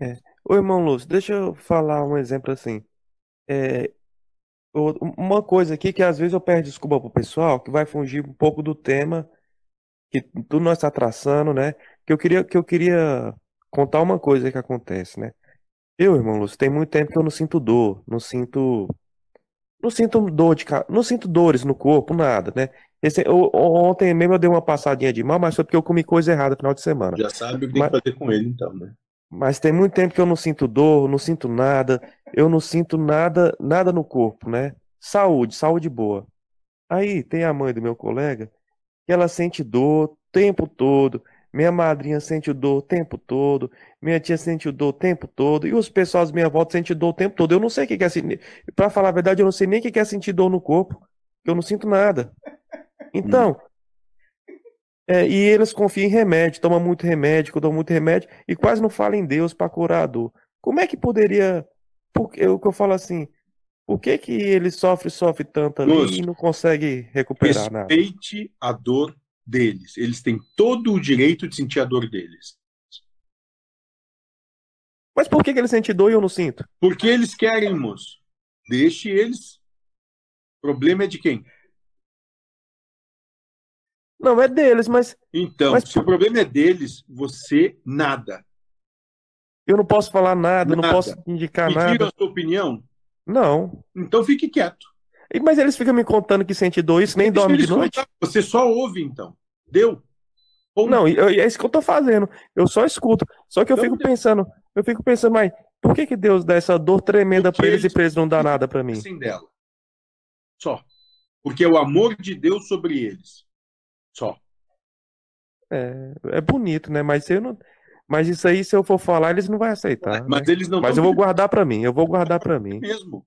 É. Ô, irmão Lúcio, deixa eu falar um exemplo assim. É, uma coisa aqui que às vezes eu peço desculpa pro pessoal, que vai fugir um pouco do tema que tudo nós está traçando, né? Que eu queria, que eu queria contar uma coisa que acontece, né? Eu, irmão Lúcio, tem muito tempo que eu não sinto dor, não sinto, não sinto dor de, ca- não sinto dores no corpo, nada, né? Esse, o- ontem mesmo eu dei uma passadinha de mal, mas foi porque eu comi coisa errada no final de semana. Já sabe o que tem Mas, que fazer com ele, então, né? Mas tem muito tempo que eu não sinto dor, não sinto nada, eu não sinto nada, nada no corpo, né? Saúde, saúde boa. Aí tem a mãe do meu colega que ela sente dor o tempo todo. Minha madrinha sente dor o tempo todo. Minha tia sente dor o tempo todo. E os pessoal minha volta sentem dor o tempo todo. Eu não sei o que é sentir. Pra falar a verdade, eu não sei nem o que é sentir dor no corpo. Eu não sinto nada. Então, é, e eles confiam em remédio, tomam muito remédio, tomam muito remédio e quase não falam em Deus para curar a dor. Como é que poderia. Porque o que eu falo assim, por que que ele sofre, sofre tanto ali e não consegue recuperar nada? respeite a dor deles. Eles têm todo o direito de sentir a dor deles. Mas por que que ele sente dor e eu não sinto? Porque eles querem, moço. Deixe eles. O problema é de quem? Não, é deles, mas, Então, mas se o problema é deles, você nada. eu não posso falar nada, eu não Nada. posso indicar Pediram nada. a sua opinião? Não. Então fique quieto. Mas eles ficam me contando que sente dor, isso nem Deixa dorme de noite? contar. Você só ouve, então. Deu? Ponto. Não, eu- é isso que eu tô fazendo. Eu só escuto. Só que eu Então, fico pensando, eu fico pensando, mas por que que Deus dá essa dor tremenda pra eles e pra eles não dá nada pra mim? Sem dela. Só. Porque é o amor de Deus sobre eles. Só. É, é bonito, né? Mas eu não, mas isso aí, se eu for falar, eles não vão aceitar, Mas né? eles não Mas eu vou guardar pra mim. Eu vou guardar pra mim. mesmo.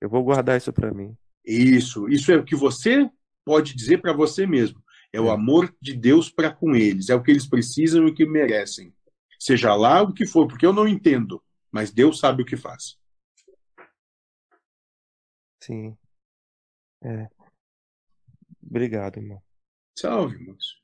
Eu vou guardar isso pra mim. Isso. Isso é o que você pode dizer para você mesmo. É o É. amor de Deus para com eles. É o que eles precisam e o que merecem. Seja lá o que for, porque eu não entendo. Mas Deus sabe o que faz. Sim. É. Obrigado, irmão. Salve, moço.